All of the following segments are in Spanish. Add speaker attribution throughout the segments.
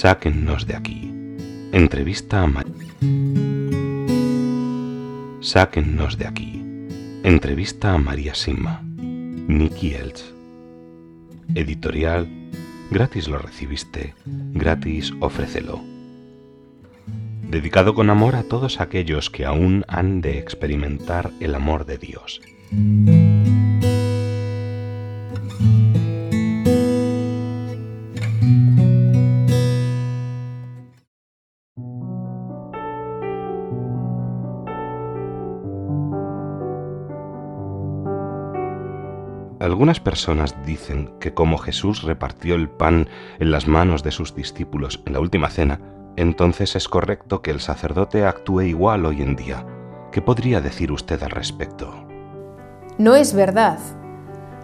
Speaker 1: Sáquennos de aquí. Entrevista a María. Sáquennos de aquí. Entrevista a María Sima. Nicky Elch. Editorial. Gratis lo recibiste. Gratis ofrécelo. Dedicado con amor a todos aquellos que aún han de experimentar el amor de Dios. Algunas personas dicen que como Jesús repartió el pan en las manos de sus discípulos en la última cena, entonces es correcto que el sacerdote actúe igual hoy en día. ¿Qué podría decir usted al respecto?
Speaker 2: No es verdad.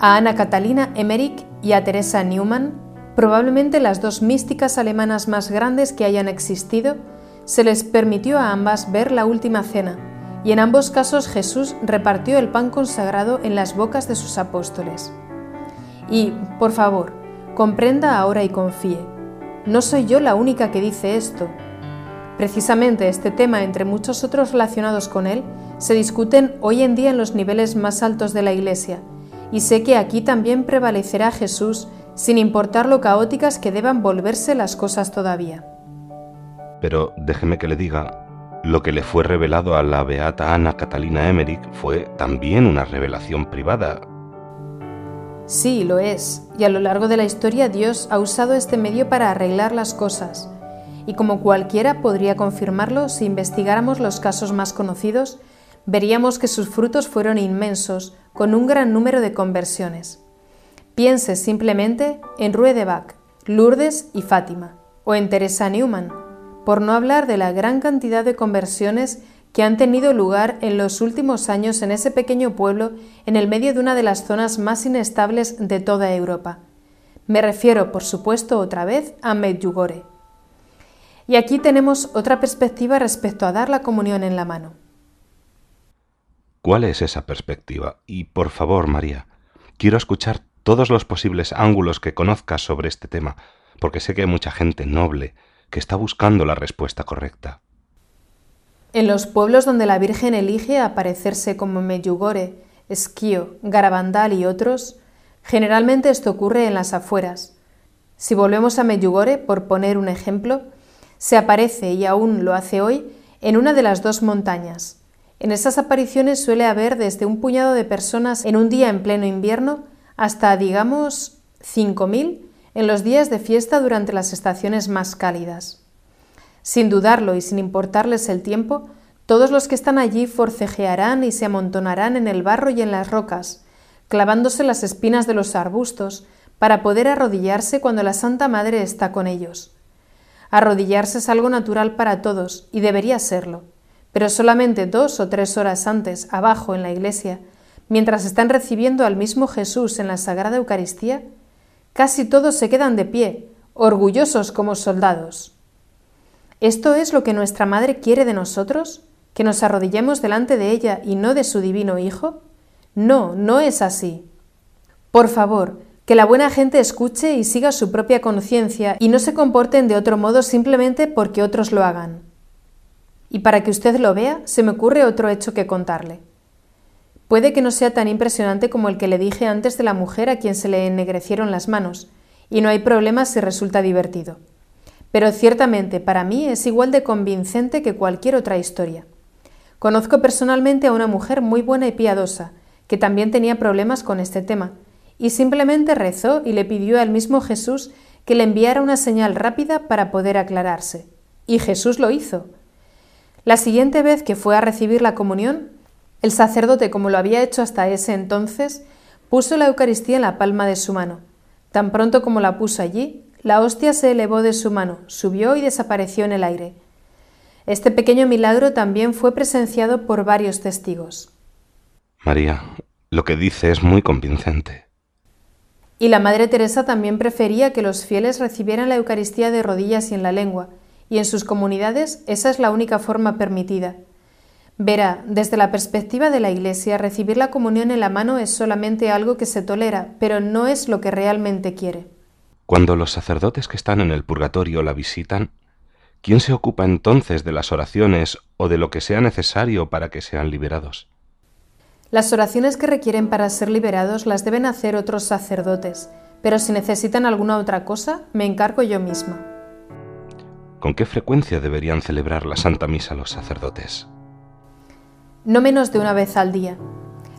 Speaker 2: A Ana Catalina Emmerich y a Teresa Neumann, probablemente las dos místicas alemanas más grandes que hayan existido, se les permitió a ambas ver la última cena y en ambos casos Jesús repartió el pan consagrado en las bocas de sus apóstoles. Y, por favor, comprenda ahora y confíe. No soy yo la única que dice esto. Precisamente este tema, entre muchos otros relacionados con él, se discuten hoy en día en los niveles más altos de la Iglesia, y sé que aquí también prevalecerá Jesús, sin importar lo caóticas que deban volverse las cosas todavía.
Speaker 1: Pero déjeme que le diga, lo que le fue revelado a la beata Ana Catalina Emmerich fue también una revelación privada.
Speaker 2: Sí, lo es, y a lo largo de la historia Dios ha usado este medio para arreglar las cosas, y como cualquiera podría confirmarlo si investigáramos los casos más conocidos, veríamos que sus frutos fueron inmensos, con un gran número de conversiones. Piense simplemente en Rue de Bac, Lourdes y Fátima, o en Teresa Newman, por no hablar de la gran cantidad de conversiones que han tenido lugar en los últimos años en ese pequeño pueblo en el medio de una de las zonas más inestables de toda Europa. Me refiero, por supuesto, otra vez a Medjugorje. Y aquí tenemos otra perspectiva respecto a dar la comunión en la mano.
Speaker 1: ¿Cuál es esa perspectiva? Y por favor, María, quiero escuchar todos los posibles ángulos que conozcas sobre este tema, porque sé que hay mucha gente noble que está buscando la respuesta correcta.
Speaker 2: En los pueblos donde la Virgen elige aparecerse como Meyugore, Esquío, Garabandal y otros, generalmente esto ocurre en las afueras. Si volvemos a Meyugore, por poner un ejemplo, se aparece, y aún lo hace hoy, en una de las dos montañas. En esas apariciones suele haber desde un puñado de personas en un día en pleno invierno hasta, digamos, cinco mil en los días de fiesta durante las estaciones más cálidas. Sin dudarlo y sin importarles el tiempo, todos los que están allí forcejearán y se amontonarán en el barro y en las rocas, clavándose las espinas de los arbustos, para poder arrodillarse cuando la Santa Madre está con ellos. Arrodillarse es algo natural para todos, y debería serlo, pero solamente dos o tres horas antes, abajo en la iglesia, mientras están recibiendo al mismo Jesús en la Sagrada Eucaristía, Casi todos se quedan de pie, orgullosos como soldados. ¿Esto es lo que nuestra Madre quiere de nosotros? ¿Que nos arrodillemos delante de ella y no de su divino Hijo? No, no es así. Por favor, que la buena gente escuche y siga su propia conciencia y no se comporten de otro modo simplemente porque otros lo hagan. Y para que usted lo vea, se me ocurre otro hecho que contarle. Puede que no sea tan impresionante como el que le dije antes de la mujer a quien se le ennegrecieron las manos, y no hay problema si resulta divertido. Pero ciertamente para mí es igual de convincente que cualquier otra historia. Conozco personalmente a una mujer muy buena y piadosa, que también tenía problemas con este tema, y simplemente rezó y le pidió al mismo Jesús que le enviara una señal rápida para poder aclararse. Y Jesús lo hizo. La siguiente vez que fue a recibir la comunión, el sacerdote, como lo había hecho hasta ese entonces, puso la Eucaristía en la palma de su mano. Tan pronto como la puso allí, la hostia se elevó de su mano, subió y desapareció en el aire. Este pequeño milagro también fue presenciado por varios testigos.
Speaker 1: María, lo que dice es muy convincente.
Speaker 2: Y la Madre Teresa también prefería que los fieles recibieran la Eucaristía de rodillas y en la lengua, y en sus comunidades esa es la única forma permitida. Verá, desde la perspectiva de la Iglesia, recibir la comunión en la mano es solamente algo que se tolera, pero no es lo que realmente quiere.
Speaker 1: Cuando los sacerdotes que están en el purgatorio la visitan, ¿quién se ocupa entonces de las oraciones o de lo que sea necesario para que sean liberados?
Speaker 2: Las oraciones que requieren para ser liberados las deben hacer otros sacerdotes, pero si necesitan alguna otra cosa, me encargo yo misma.
Speaker 1: ¿Con qué frecuencia deberían celebrar la Santa Misa los sacerdotes?
Speaker 2: No menos de una vez al día.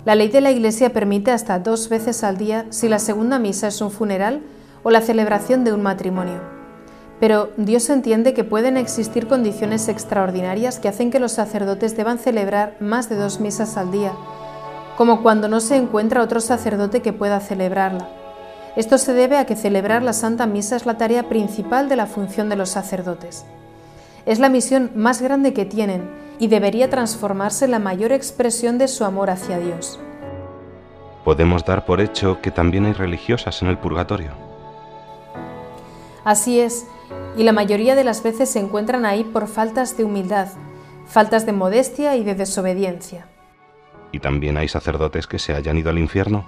Speaker 2: La ley de la Iglesia permite hasta dos veces al día si la segunda misa es un funeral o la celebración de un matrimonio. Pero Dios entiende que pueden existir condiciones extraordinarias que hacen que los sacerdotes deban celebrar más de dos misas al día, como cuando no se encuentra otro sacerdote que pueda celebrarla. Esto se debe a que celebrar la Santa Misa es la tarea principal de la función de los sacerdotes. Es la misión más grande que tienen y debería transformarse en la mayor expresión de su amor hacia Dios.
Speaker 1: Podemos dar por hecho que también hay religiosas en el purgatorio.
Speaker 2: Así es, y la mayoría de las veces se encuentran ahí por faltas de humildad, faltas de modestia y de desobediencia.
Speaker 1: ¿Y también hay sacerdotes que se hayan ido al infierno?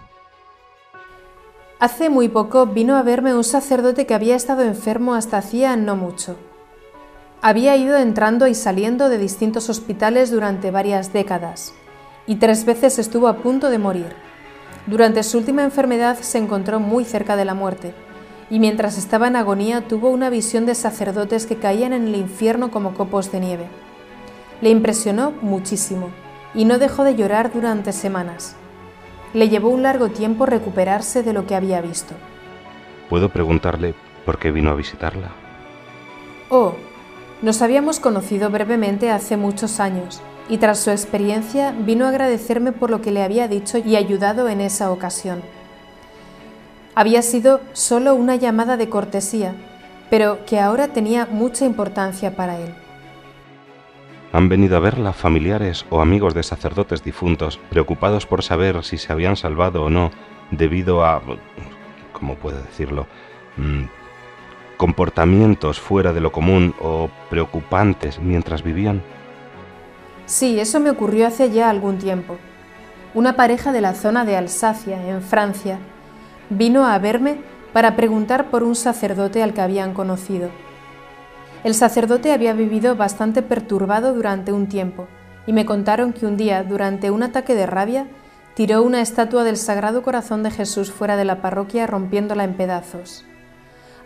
Speaker 2: Hace muy poco vino a verme un sacerdote que había estado enfermo hasta hacía no mucho. Había ido entrando y saliendo de distintos hospitales durante varias décadas y tres veces estuvo a punto de morir. Durante su última enfermedad se encontró muy cerca de la muerte y mientras estaba en agonía tuvo una visión de sacerdotes que caían en el infierno como copos de nieve. Le impresionó muchísimo y no dejó de llorar durante semanas. Le llevó un largo tiempo recuperarse de lo que había visto.
Speaker 1: ¿Puedo preguntarle por qué vino a visitarla?
Speaker 2: Oh, nos habíamos conocido brevemente hace muchos años y tras su experiencia vino a agradecerme por lo que le había dicho y ayudado en esa ocasión. Había sido solo una llamada de cortesía, pero que ahora tenía mucha importancia para él.
Speaker 1: Han venido a verla familiares o amigos de sacerdotes difuntos, preocupados por saber si se habían salvado o no debido a, ¿cómo puedo decirlo?, mm, comportamientos fuera de lo común o preocupantes mientras vivían.
Speaker 2: Sí, eso me ocurrió hace ya algún tiempo. Una pareja de la zona de Alsacia, en Francia, vino a verme para preguntar por un sacerdote al que habían conocido. El sacerdote había vivido bastante perturbado durante un tiempo y me contaron que un día, durante un ataque de rabia, tiró una estatua del Sagrado Corazón de Jesús fuera de la parroquia rompiéndola en pedazos.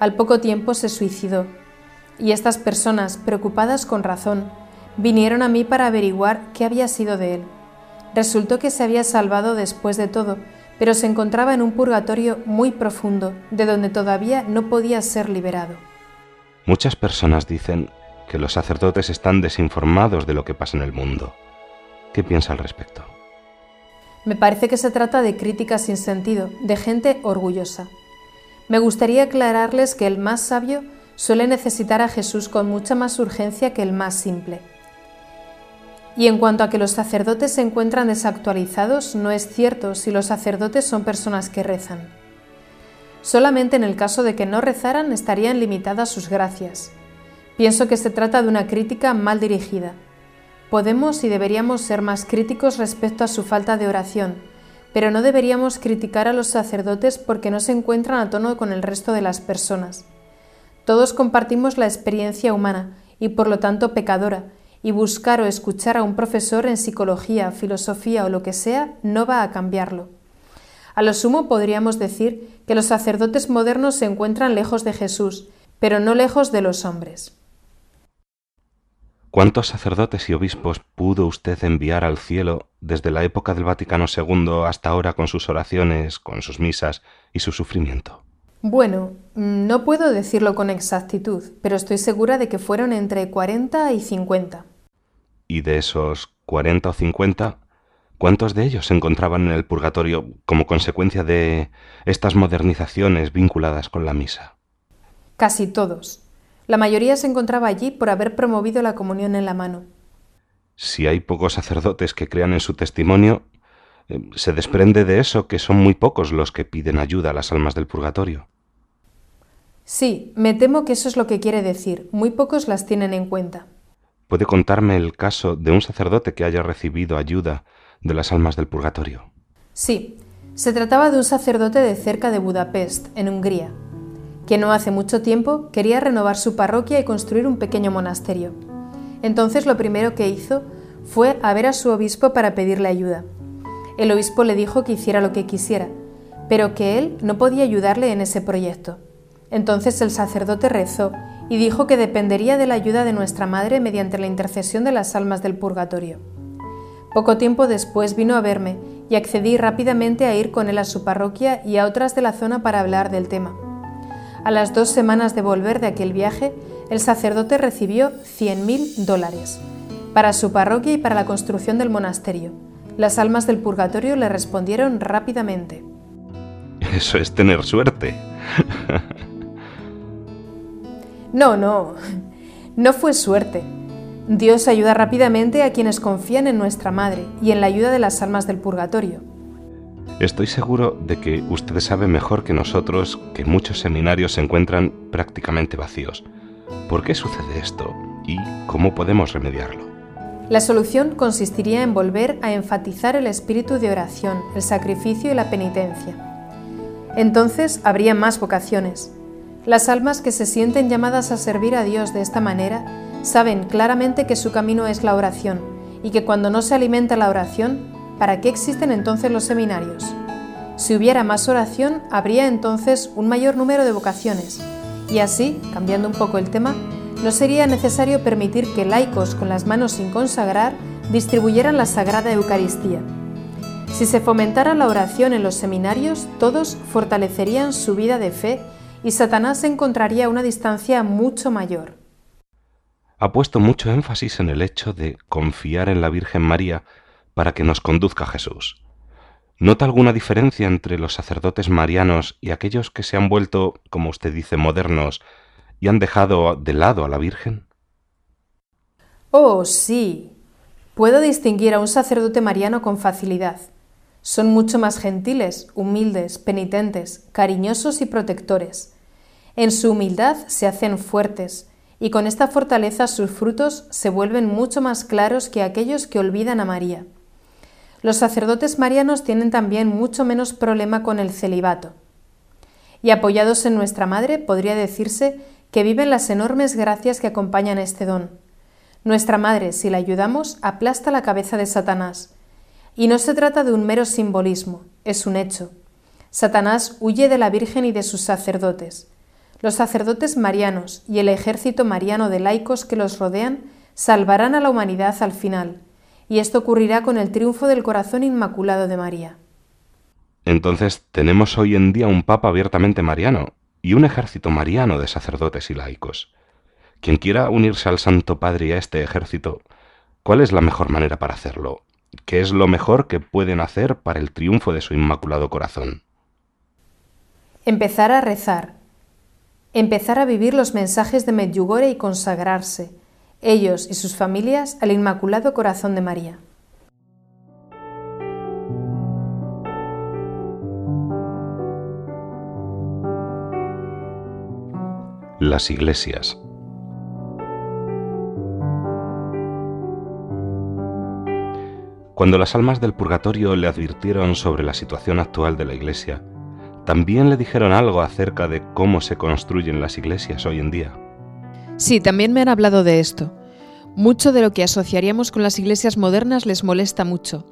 Speaker 2: Al poco tiempo se suicidó y estas personas, preocupadas con razón, vinieron a mí para averiguar qué había sido de él. Resultó que se había salvado después de todo, pero se encontraba en un purgatorio muy profundo, de donde todavía no podía ser liberado.
Speaker 1: Muchas personas dicen que los sacerdotes están desinformados de lo que pasa en el mundo. ¿Qué piensa al respecto?
Speaker 2: Me parece que se trata de críticas sin sentido, de gente orgullosa. Me gustaría aclararles que el más sabio suele necesitar a Jesús con mucha más urgencia que el más simple. Y en cuanto a que los sacerdotes se encuentran desactualizados, no es cierto si los sacerdotes son personas que rezan. Solamente en el caso de que no rezaran estarían limitadas sus gracias. Pienso que se trata de una crítica mal dirigida. Podemos y deberíamos ser más críticos respecto a su falta de oración, pero no deberíamos criticar a los sacerdotes porque no se encuentran a tono con el resto de las personas. Todos compartimos la experiencia humana y por lo tanto pecadora, y buscar o escuchar a un profesor en psicología, filosofía o lo que sea no va a cambiarlo. A lo sumo podríamos decir que los sacerdotes modernos se encuentran lejos de Jesús, pero no lejos de los hombres.
Speaker 1: ¿Cuántos sacerdotes y obispos pudo usted enviar al cielo desde la época del Vaticano II hasta ahora con sus oraciones, con sus misas y su sufrimiento?
Speaker 2: Bueno, no puedo decirlo con exactitud, pero estoy segura de que fueron entre 40 y 50.
Speaker 1: ¿Y de esos 40 o 50, ¿Cuántos de ellos se encontraban en el purgatorio como consecuencia de estas modernizaciones vinculadas con la misa?
Speaker 2: Casi todos. La mayoría se encontraba allí por haber promovido la comunión en la mano.
Speaker 1: Si hay pocos sacerdotes que crean en su testimonio, eh, se desprende de eso que son muy pocos los que piden ayuda a las almas del purgatorio.
Speaker 2: Sí, me temo que eso es lo que quiere decir. Muy pocos las tienen en cuenta.
Speaker 1: ¿Puede contarme el caso de un sacerdote que haya recibido ayuda de las almas del purgatorio.
Speaker 2: Sí, se trataba de un sacerdote de cerca de Budapest, en Hungría. que no hace mucho tiempo quería renovar su parroquia y construir un pequeño monasterio. Entonces lo primero que hizo fue a ver a su obispo para pedirle ayuda. El obispo le dijo que hiciera lo que quisiera, pero que él no podía ayudarle en ese proyecto. Entonces el sacerdote rezó y dijo que dependería de la ayuda de nuestra Madre mediante la intercesión de las almas del purgatorio. Poco tiempo después vino a verme y accedí rápidamente a ir con él a su parroquia y a otras de la zona para hablar del tema. A las dos semanas de volver de aquel viaje, el sacerdote recibió 100.000 dólares para su parroquia y para la construcción del monasterio. Las almas del purgatorio le respondieron rápidamente.
Speaker 1: Eso es tener suerte.
Speaker 2: no, no, no fue suerte. Dios ayuda rápidamente a quienes confían en nuestra Madre y en la ayuda de las almas del purgatorio.
Speaker 1: Estoy seguro de que usted sabe mejor que nosotros que muchos seminarios se encuentran prácticamente vacíos. ¿Por qué sucede esto y cómo podemos remediarlo?
Speaker 2: La solución consistiría en volver a enfatizar el espíritu de oración, el sacrificio y la penitencia. Entonces habría más vocaciones. Las almas que se sienten llamadas a servir a Dios de esta manera saben claramente que su camino es la oración y que cuando no se alimenta la oración, ¿para qué existen entonces los seminarios? Si hubiera más oración, habría entonces un mayor número de vocaciones. Y así, cambiando un poco el tema, no sería necesario permitir que laicos con las manos sin consagrar distribuyeran la Sagrada Eucaristía. Si se fomentara la oración en los seminarios, todos fortalecerían su vida de fe y Satanás encontraría una distancia mucho mayor.
Speaker 1: Ha puesto mucho énfasis en el hecho de confiar en la Virgen María para que nos conduzca Jesús. ¿Nota alguna diferencia entre los sacerdotes marianos y aquellos que se han vuelto, como usted dice, modernos y han dejado de lado a la Virgen?
Speaker 2: Oh, sí. Puedo distinguir a un sacerdote mariano con facilidad. Son mucho más gentiles, humildes, penitentes, cariñosos y protectores. En su humildad se hacen fuertes, y con esta fortaleza sus frutos se vuelven mucho más claros que aquellos que olvidan a María. Los sacerdotes marianos tienen también mucho menos problema con el celibato. Y apoyados en nuestra Madre, podría decirse que viven las enormes gracias que acompañan este don. Nuestra Madre, si la ayudamos, aplasta la cabeza de Satanás. Y no se trata de un mero simbolismo, es un hecho. Satanás huye de la Virgen y de sus sacerdotes. Los sacerdotes marianos y el ejército mariano de laicos que los rodean salvarán a la humanidad al final, y esto ocurrirá con el triunfo del corazón inmaculado de María.
Speaker 1: Entonces tenemos hoy en día un Papa abiertamente mariano y un ejército mariano de sacerdotes y laicos. Quien quiera unirse al Santo Padre y a este ejército, ¿cuál es la mejor manera para hacerlo? ¿Qué es lo mejor que pueden hacer para el triunfo de su inmaculado corazón?
Speaker 2: Empezar a rezar. Empezar a vivir los mensajes de Medjugorje y consagrarse, ellos y sus familias al Inmaculado Corazón de María.
Speaker 1: Las iglesias. Cuando las almas del purgatorio le advirtieron sobre la situación actual de la iglesia, también le dijeron algo acerca de cómo se construyen las iglesias hoy en día.
Speaker 3: Sí, también me han hablado de esto. Mucho de lo que asociaríamos con las iglesias modernas les molesta mucho.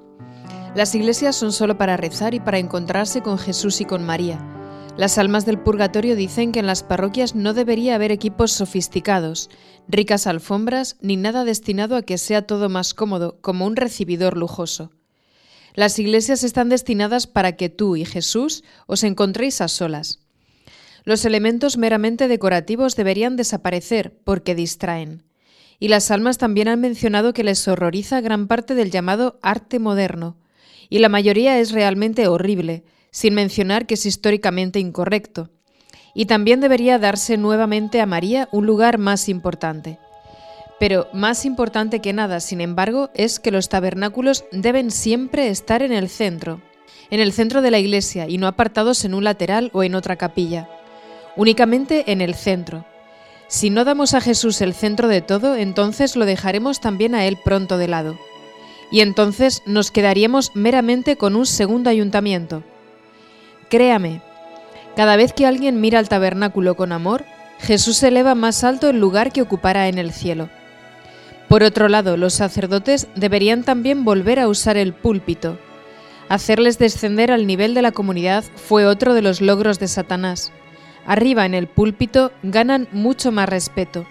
Speaker 3: Las iglesias son solo para rezar y para encontrarse con Jesús y con María. Las almas del purgatorio dicen que en las parroquias no debería haber equipos sofisticados, ricas alfombras, ni nada destinado a que sea todo más cómodo, como un recibidor lujoso. Las iglesias están destinadas para que tú y Jesús os encontréis a solas. Los elementos meramente decorativos deberían desaparecer porque distraen. Y las almas también han mencionado que les horroriza gran parte del llamado arte moderno, y la mayoría es realmente horrible, sin mencionar que es históricamente incorrecto. Y también debería darse nuevamente a María un lugar más importante. Pero más importante que nada, sin embargo, es que los tabernáculos deben siempre estar en el centro, en el centro de la iglesia y no apartados en un lateral o en otra capilla únicamente en el centro. Si no damos a Jesús el centro de todo, entonces lo dejaremos también a Él pronto de lado. Y entonces nos quedaríamos meramente con un segundo ayuntamiento. Créame,
Speaker 2: Cada vez que alguien mira al tabernáculo con amor, Jesús eleva más alto el lugar que ocupará en el cielo. Por otro lado, los sacerdotes deberían también volver a usar el púlpito. Hacerles descender al nivel de la comunidad fue otro de los logros de Satanás. Arriba en el púlpito ganan mucho más respeto.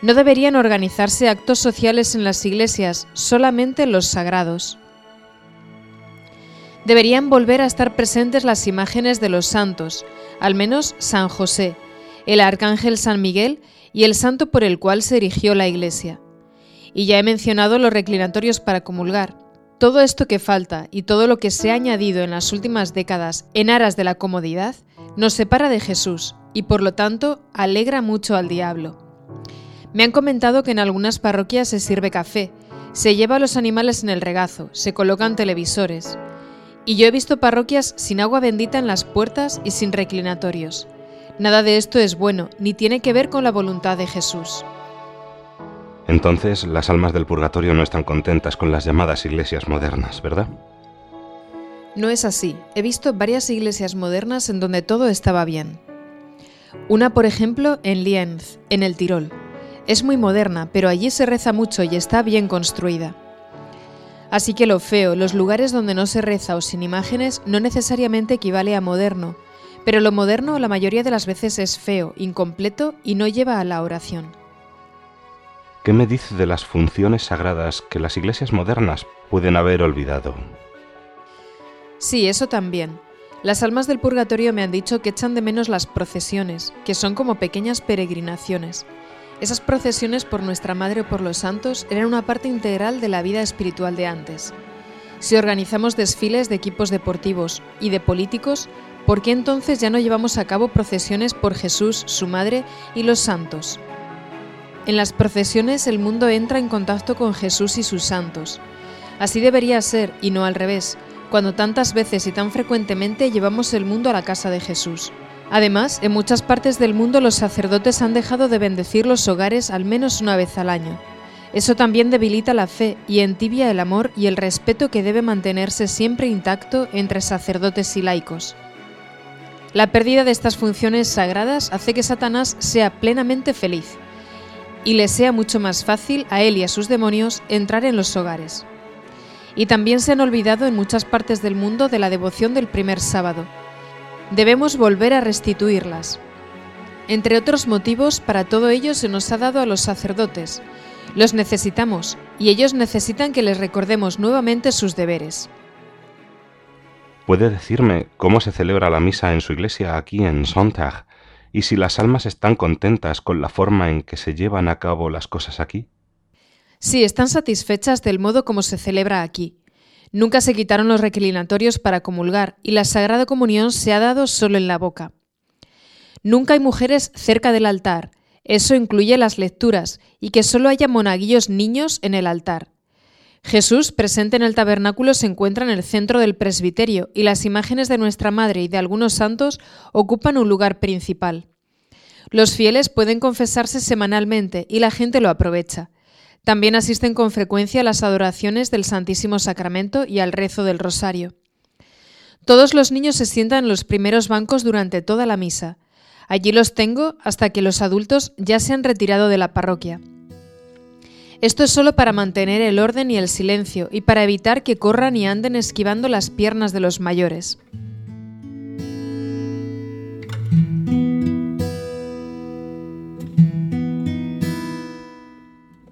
Speaker 2: No deberían organizarse actos sociales en las iglesias, solamente los sagrados. Deberían volver a estar presentes las imágenes de los santos, al menos San José, el arcángel San Miguel y el santo por el cual se erigió la iglesia. Y ya he mencionado los reclinatorios para comulgar. Todo esto que falta y todo lo que se ha añadido en las últimas décadas en aras de la comodidad nos separa de Jesús y por lo tanto alegra mucho al diablo. Me han comentado que en algunas parroquias se sirve café, se lleva a los animales en el regazo, se colocan televisores. Y yo he visto parroquias sin agua bendita en las puertas y sin reclinatorios. Nada de esto es bueno, ni tiene que ver con la voluntad de Jesús.
Speaker 1: Entonces las almas del purgatorio no están contentas con las llamadas iglesias modernas, ¿verdad?
Speaker 2: No es así. He visto varias iglesias modernas en donde todo estaba bien. Una, por ejemplo, en Lienz, en el Tirol. Es muy moderna, pero allí se reza mucho y está bien construida. Así que lo feo, los lugares donde no se reza o sin imágenes, no necesariamente equivale a moderno, pero lo moderno la mayoría de las veces es feo, incompleto y no lleva a la oración.
Speaker 1: ¿Qué me dice de las funciones sagradas que las iglesias modernas pueden haber olvidado?
Speaker 2: Sí, eso también. Las almas del purgatorio me han dicho que echan de menos las procesiones, que son como pequeñas peregrinaciones. Esas procesiones por nuestra Madre o por los santos eran una parte integral de la vida espiritual de antes. Si organizamos desfiles de equipos deportivos y de políticos, ¿por qué entonces ya no llevamos a cabo procesiones por Jesús, su Madre y los santos? En las procesiones el mundo entra en contacto con Jesús y sus santos. Así debería ser, y no al revés, cuando tantas veces y tan frecuentemente llevamos el mundo a la casa de Jesús. Además, en muchas partes del mundo los sacerdotes han dejado de bendecir los hogares al menos una vez al año. Eso también debilita la fe y entibia el amor y el respeto que debe mantenerse siempre intacto entre sacerdotes y laicos. La pérdida de estas funciones sagradas hace que Satanás sea plenamente feliz y le sea mucho más fácil a él y a sus demonios entrar en los hogares. Y también se han olvidado en muchas partes del mundo de la devoción del primer sábado, debemos volver a restituirlas. Entre otros motivos, para todo ello se nos ha dado a los sacerdotes. Los necesitamos y ellos necesitan que les recordemos nuevamente sus deberes.
Speaker 1: ¿Puede decirme cómo se celebra la misa en su iglesia aquí en Sonntag y si las almas están contentas con la forma en que se llevan a cabo las cosas aquí?
Speaker 2: Sí, están satisfechas del modo como se celebra aquí. Nunca se quitaron los reclinatorios para comulgar y la Sagrada Comunión se ha dado solo en la boca. Nunca hay mujeres cerca del altar, eso incluye las lecturas y que solo haya monaguillos niños en el altar. Jesús, presente en el tabernáculo, se encuentra en el centro del presbiterio y las imágenes de nuestra Madre y de algunos santos ocupan un lugar principal. Los fieles pueden confesarse semanalmente y la gente lo aprovecha. También asisten con frecuencia a las adoraciones del Santísimo Sacramento y al rezo del Rosario. Todos los niños se sientan en los primeros bancos durante toda la misa. Allí los tengo hasta que los adultos ya se han retirado de la parroquia. Esto es solo para mantener el orden y el silencio y para evitar que corran y anden esquivando las piernas de los mayores.